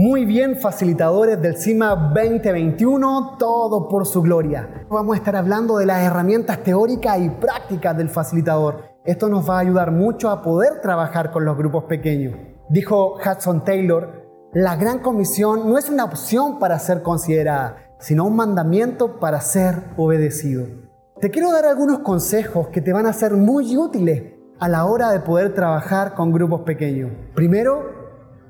Muy bien, facilitadores del CIMA 2021, todo por su gloria. Vamos a estar hablando de las herramientas teóricas y prácticas del facilitador. Esto nos va a ayudar mucho a poder trabajar con los grupos pequeños. Dijo Hudson Taylor, la gran comisión no es una opción para ser considerada, sino un mandamiento para ser obedecido. Te quiero dar algunos consejos que te van a ser muy útiles a la hora de poder trabajar con grupos pequeños. Primero,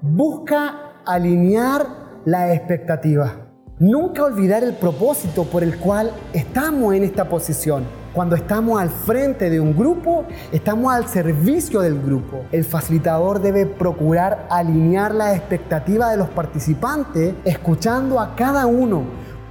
busca alinear la expectativa. Nunca olvidar el propósito por el cual estamos en esta posición. Cuando estamos al frente de un grupo, estamos al servicio del grupo. El facilitador debe procurar alinear la expectativa de los participantes, escuchando a cada uno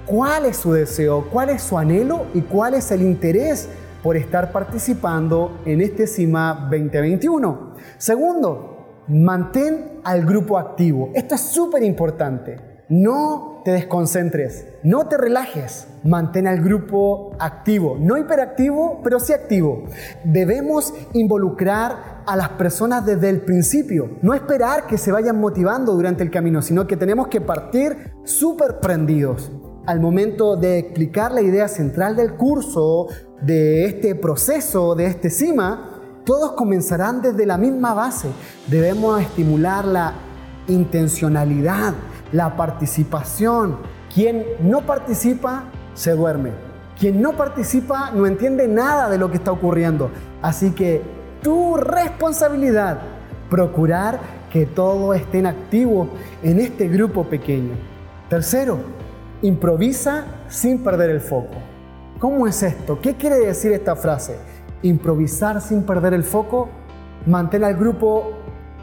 cuál es su deseo, cuál es su anhelo y cuál es el interés por estar participando en este CIMA 2021. Segundo, mantén al grupo activo. Esto es súper importante. No te desconcentres, no te relajes, mantén al grupo activo, no hiperactivo, pero sí activo. Debemos involucrar a las personas desde el principio, no esperar que se vayan motivando durante el camino, sino que tenemos que partir súper prendidos. Al momento de explicar la idea central del curso, de este proceso, de este CIMA, todos comenzarán desde la misma base. Debemos estimular la intencionalidad, la participación. Quien no participa se duerme. Quien no participa no entiende nada de lo que está ocurriendo. Así que tu responsabilidad, procurar que todos estén activos en este grupo pequeño. Tercero, improvisa sin perder el foco. ¿Cómo es esto? ¿Qué quiere decir esta frase? Improvisar sin perder el foco, mantener al grupo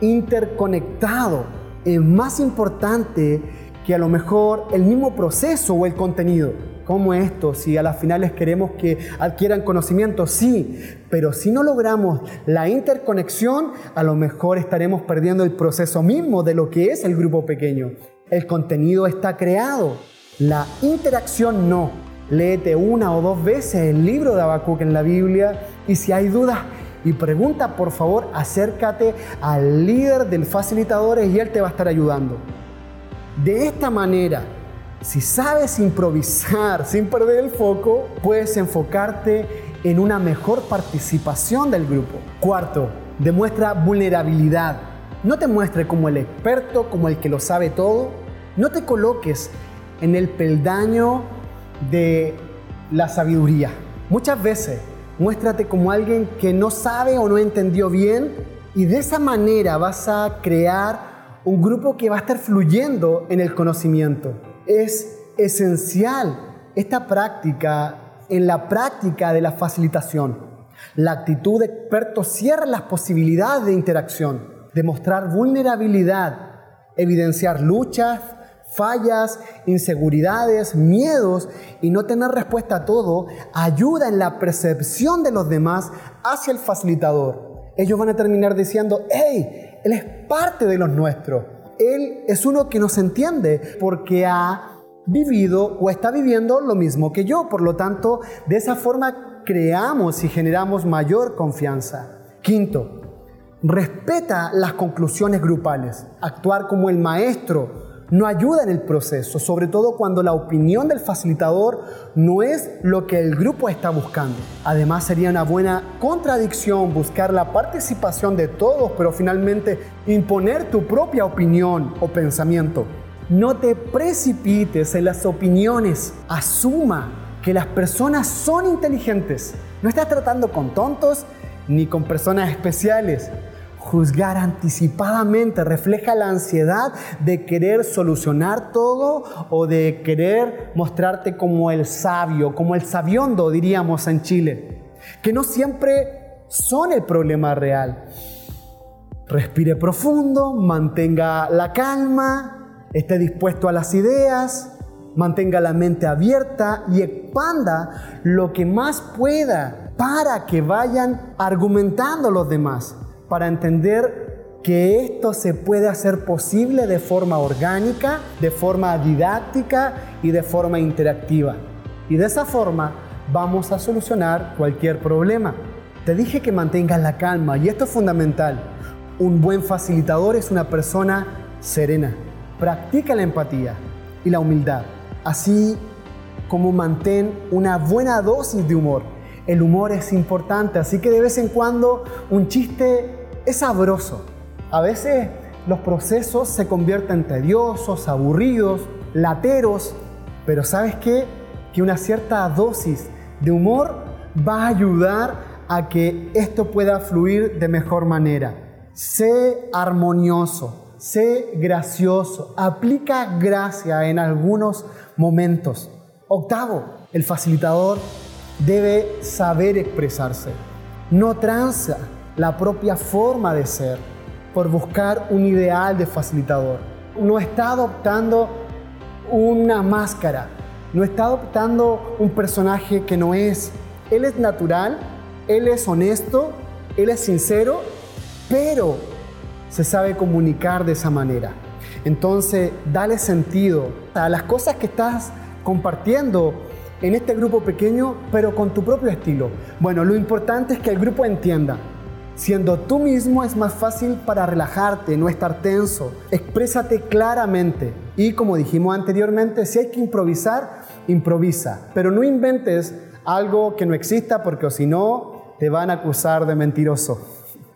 interconectado, es más importante que a lo mejor el mismo proceso o el contenido. ¿Cómo esto? Si a las finales queremos que adquieran conocimiento, sí, pero si no logramos la interconexión, a lo mejor estaremos perdiendo el proceso mismo de lo que es el grupo pequeño. El contenido está creado, la interacción no. Léete una o dos veces el libro de Habacuc en la Biblia y si hay dudas, y pregunta, por favor, acércate al líder del facilitadores y él te va a estar ayudando. De esta manera, si sabes improvisar sin perder el foco, puedes enfocarte en una mejor participación del grupo. Cuarto, demuestra vulnerabilidad. No te muestre como el experto, como el que lo sabe todo. No te coloques en el peldaño de la sabiduría. Muchas veces muéstrate como alguien que no sabe o no entendió bien y de esa manera vas a crear un grupo que va a estar fluyendo en el conocimiento. Es esencial esta práctica en la práctica de la facilitación. La actitud de experto cierra las posibilidades de interacción, demostrar vulnerabilidad, evidenciar luchas, fallas, inseguridades, miedos y no tener respuesta a todo ayuda en la percepción de los demás hacia el facilitador. Ellos van a terminar diciendo, hey, Él es parte de los nuestros. Él es uno que nos entiende porque ha vivido o está viviendo lo mismo que yo. Por lo tanto, de esa forma creamos y generamos mayor confianza. Quinto, respeta las conclusiones grupales. Actuar como el maestro no ayuda en el proceso, sobre todo cuando la opinión del facilitador no es lo que el grupo está buscando. Además sería una buena contradicción buscar la participación de todos, pero finalmente imponer tu propia opinión o pensamiento. No te precipites en las opiniones, asuma que las personas son inteligentes. No estás tratando con tontos ni con personas especiales. Juzgar anticipadamente refleja la ansiedad de querer solucionar todo o de querer mostrarte como el sabio, como el sabiondo diríamos en Chile, que no siempre son el problema real. Respire profundo, mantenga la calma, esté dispuesto a las ideas, mantenga la mente abierta y expanda lo que más pueda para que vayan argumentando los demás para entender que esto se puede hacer posible de forma orgánica, de forma didáctica y de forma interactiva. Y de esa forma vamos a solucionar cualquier problema. Te dije que mantengas la calma y esto es fundamental. Un buen facilitador es una persona serena, practica la empatía y la humildad, así como mantén una buena dosis de humor. El humor es importante, así que de vez en cuando un chiste es sabroso. A veces los procesos se convierten tediosos, aburridos, lateros, pero ¿sabes qué? Que una cierta dosis de humor va a ayudar a que esto pueda fluir de mejor manera. Sé armonioso, sé gracioso, aplica gracia en algunos momentos. Octavo, el facilitador debe saber expresarse. No tranza la propia forma de ser por buscar un ideal de facilitador. No está adoptando una máscara, no está adoptando un personaje que no es. Él es natural, él es honesto, él es sincero, pero se sabe comunicar de esa manera. Entonces, dale sentido a las cosas que estás compartiendo en este grupo pequeño, pero con tu propio estilo. Bueno, lo importante es que el grupo entienda Siendo tú mismo es más fácil para relajarte, no estar tenso. Exprésate claramente. Y como dijimos anteriormente, si hay que improvisar, improvisa. Pero no inventes algo que no exista porque si no, te van a acusar de mentiroso.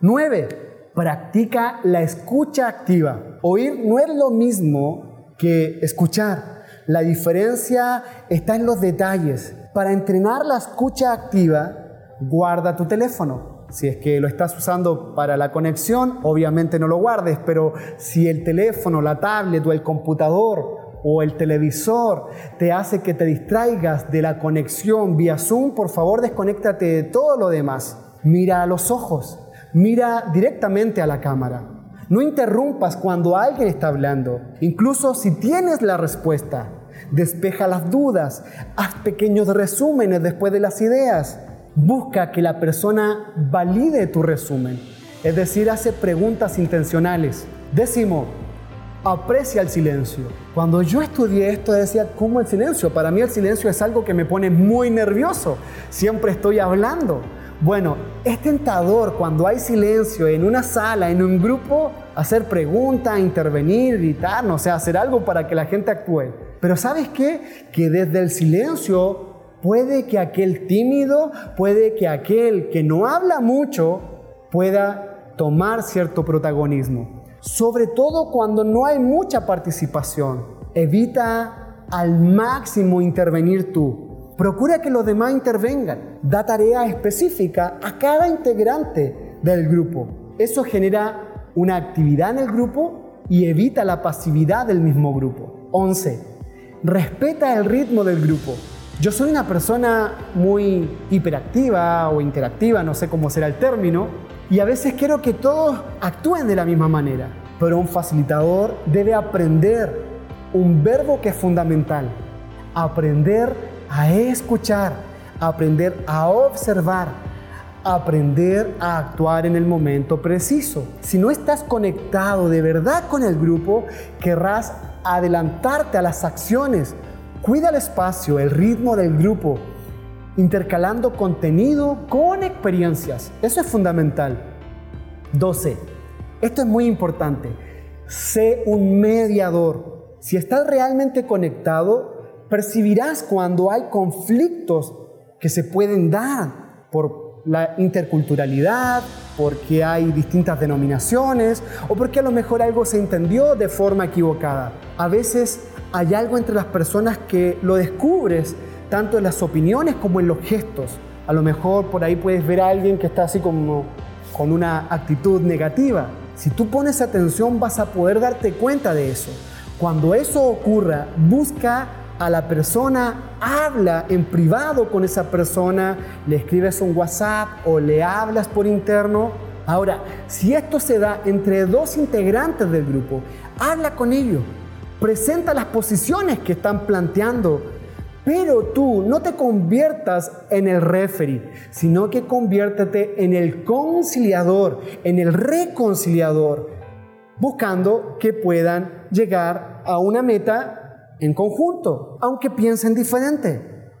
9. Practica la escucha activa. Oír no es lo mismo que escuchar. La diferencia está en los detalles. Para entrenar la escucha activa, guarda tu teléfono si es que lo estás usando para la conexión, obviamente no lo guardes, pero si el teléfono, la tablet o el computador o el televisor te hace que te distraigas de la conexión vía Zoom, por favor desconéctate de todo lo demás. Mira a los ojos, mira directamente a la cámara. No interrumpas cuando alguien está hablando, incluso si tienes la respuesta. Despeja las dudas, haz pequeños resúmenes después de las ideas. Busca que la persona valide tu resumen, es decir, hace preguntas intencionales. Décimo, aprecia el silencio. Cuando yo estudié esto decía, ¿cómo el silencio? Para mí el silencio es algo que me pone muy nervioso. Siempre estoy hablando. Bueno, es tentador cuando hay silencio en una sala, en un grupo, hacer preguntas, intervenir, gritar, no sé, hacer algo para que la gente actúe. Pero ¿sabes qué? Que desde el silencio puede que aquel tímido, puede que aquel que no habla mucho pueda tomar cierto protagonismo. Sobre todo cuando no hay mucha participación. Evita al máximo intervenir tú. Procura que los demás intervengan. Da tarea específica a cada integrante del grupo. Eso genera una actividad en el grupo y evita la pasividad del mismo grupo. 11. Respeta el ritmo del grupo. Yo soy una persona muy hiperactiva o interactiva, no sé cómo será el término, y a veces quiero que todos actúen de la misma manera. Pero un facilitador debe aprender un verbo que es fundamental. Aprender a escuchar, aprender a observar, aprender a actuar en el momento preciso. Si no estás conectado de verdad con el grupo, querrás adelantarte a las acciones Cuida el espacio, el ritmo del grupo, intercalando contenido con experiencias. Eso es fundamental. 12. Esto es muy importante. Sé un mediador. Si estás realmente conectado, percibirás cuando hay conflictos que se pueden dar por la interculturalidad, porque hay distintas denominaciones o porque a lo mejor algo se entendió de forma equivocada. A veces hay algo entre las personas que lo descubres tanto en las opiniones como en los gestos. A lo mejor por ahí puedes ver a alguien que está así como con una actitud negativa. Si tú pones atención vas a poder darte cuenta de eso. Cuando eso ocurra, busca a la persona, habla en privado con esa persona, le escribes un WhatsApp o le hablas por interno. Ahora, si esto se da entre dos integrantes del grupo, habla con ellos, presenta las posiciones que están planteando, pero tú no te conviertas en el referee, sino que conviértete en el conciliador, en el reconciliador, buscando que puedan llegar a una meta en conjunto, aunque piensen diferente.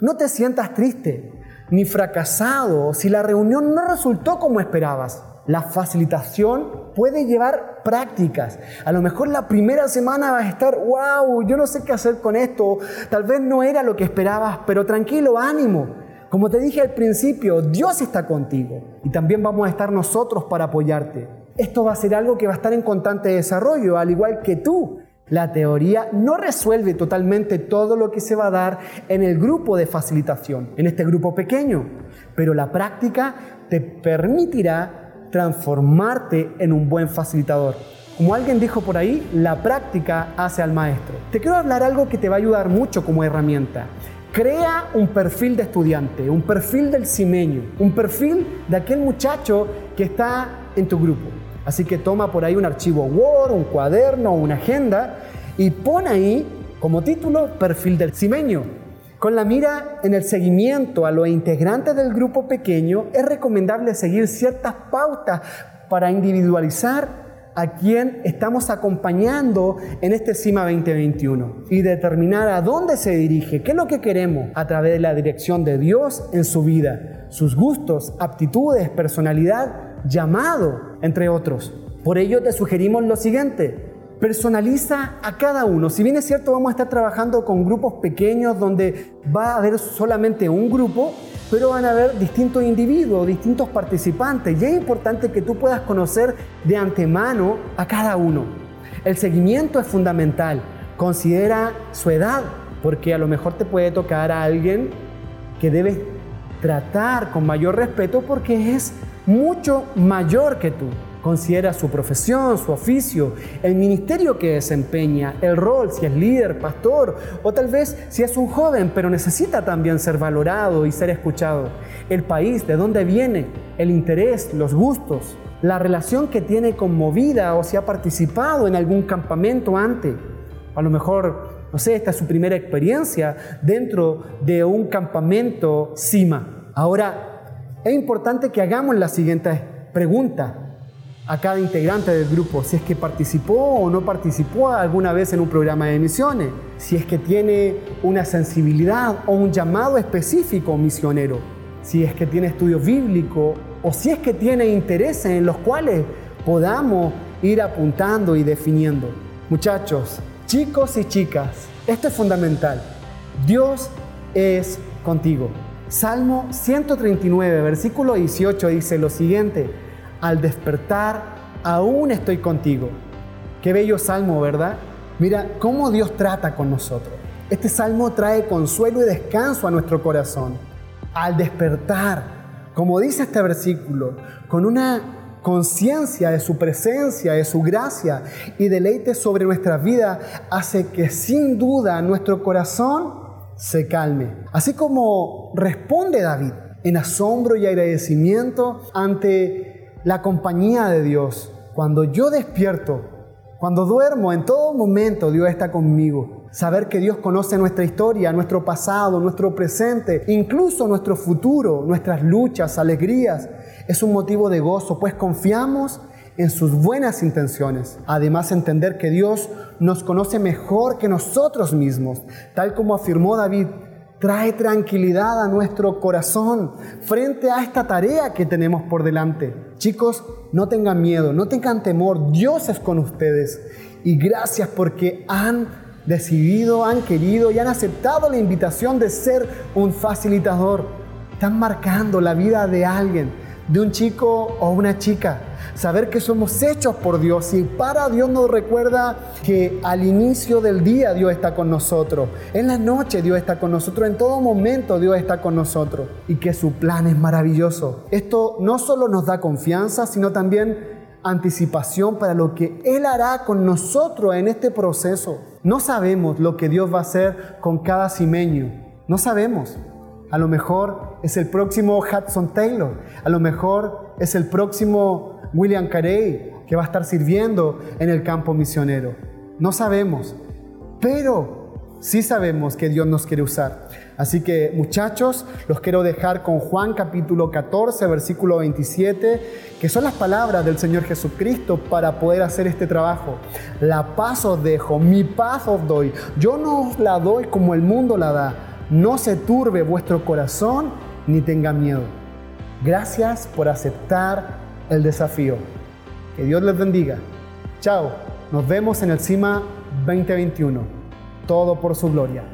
No te sientas triste ni fracasado si la reunión no resultó como esperabas. La facilitación puede llevar prácticas. A lo mejor la primera semana vas a estar, wow, yo no sé qué hacer con esto, tal vez no era lo que esperabas, pero tranquilo, ánimo. Como te dije al principio, Dios está contigo y también vamos a estar nosotros para apoyarte. Esto va a ser algo que va a estar en constante desarrollo, al igual que tú. La teoría no resuelve totalmente todo lo que se va a dar en el grupo de facilitación, en este grupo pequeño, pero la práctica te permitirá transformarte en un buen facilitador. Como alguien dijo por ahí, la práctica hace al maestro. Te quiero hablar algo que te va a ayudar mucho como herramienta. Crea un perfil de estudiante, un perfil del cimeño, un perfil de aquel muchacho que está en tu grupo. Así que toma por ahí un archivo Word, un cuaderno, una agenda y pon ahí como título perfil del cimeño. Con la mira en el seguimiento a los integrantes del grupo pequeño, es recomendable seguir ciertas pautas para individualizar a quien estamos acompañando en este CIMA 2021 y determinar a dónde se dirige, qué es lo que queremos a través de la dirección de Dios en su vida, sus gustos, aptitudes, personalidad, llamado, entre otros. Por ello te sugerimos lo siguiente, personaliza a cada uno. Si bien es cierto, vamos a estar trabajando con grupos pequeños donde va a haber solamente un grupo, pero van a haber distintos individuos, distintos participantes. Y es importante que tú puedas conocer de antemano a cada uno. El seguimiento es fundamental. Considera su edad, porque a lo mejor te puede tocar a alguien que debes tratar con mayor respeto porque es mucho mayor que tú. Considera su profesión, su oficio, el ministerio que desempeña, el rol, si es líder, pastor, o tal vez si es un joven, pero necesita también ser valorado y ser escuchado. El país, de dónde viene, el interés, los gustos, la relación que tiene con Movida o si ha participado en algún campamento antes. A lo mejor, no sé, esta es su primera experiencia dentro de un campamento CIMA. Ahora, es importante que hagamos la siguiente pregunta a cada integrante del grupo, si es que participó o no participó alguna vez en un programa de misiones, si es que tiene una sensibilidad o un llamado específico misionero, si es que tiene estudio bíblico o si es que tiene intereses en los cuales podamos ir apuntando y definiendo. Muchachos, chicos y chicas, esto es fundamental. Dios es contigo. Salmo 139, versículo 18 dice lo siguiente al despertar, aún estoy contigo. Qué bello salmo, ¿verdad? Mira cómo Dios trata con nosotros. Este salmo trae consuelo y descanso a nuestro corazón. Al despertar, como dice este versículo, con una conciencia de su presencia, de su gracia y deleite sobre nuestra vida, hace que sin duda nuestro corazón se calme. Así como responde David en asombro y agradecimiento ante la compañía de Dios. Cuando yo despierto, cuando duermo, en todo momento Dios está conmigo. Saber que Dios conoce nuestra historia, nuestro pasado, nuestro presente, incluso nuestro futuro, nuestras luchas, alegrías, es un motivo de gozo, pues confiamos en sus buenas intenciones. Además, entender que Dios nos conoce mejor que nosotros mismos, tal como afirmó David, trae tranquilidad a nuestro corazón frente a esta tarea que tenemos por delante. Chicos, no tengan miedo, no tengan temor, Dios es con ustedes. Y gracias porque han decidido, han querido y han aceptado la invitación de ser un facilitador. Están marcando la vida de alguien de un chico o una chica. Saber que somos hechos por Dios y para Dios nos recuerda que al inicio del día Dios está con nosotros, en la noche Dios está con nosotros, en todo momento Dios está con nosotros y que su plan es maravilloso. Esto no solo nos da confianza, sino también anticipación para lo que Él hará con nosotros en este proceso. No sabemos lo que Dios va a hacer con cada cimeño, no sabemos. A lo mejor es el próximo Hudson Taylor. A lo mejor es el próximo William Carey que va a estar sirviendo en el campo misionero. No sabemos, pero sí sabemos que Dios nos quiere usar. Así que muchachos, los quiero dejar con Juan capítulo 14, versículo 27, que son las palabras del Señor Jesucristo para poder hacer este trabajo. La paz os dejo, mi paz os doy. Yo no os la doy como el mundo la da no se turbe vuestro corazón ni tenga miedo. Gracias por aceptar el desafío. Que Dios les bendiga. Chao, nos vemos en el CIMA 2021. Todo por su gloria.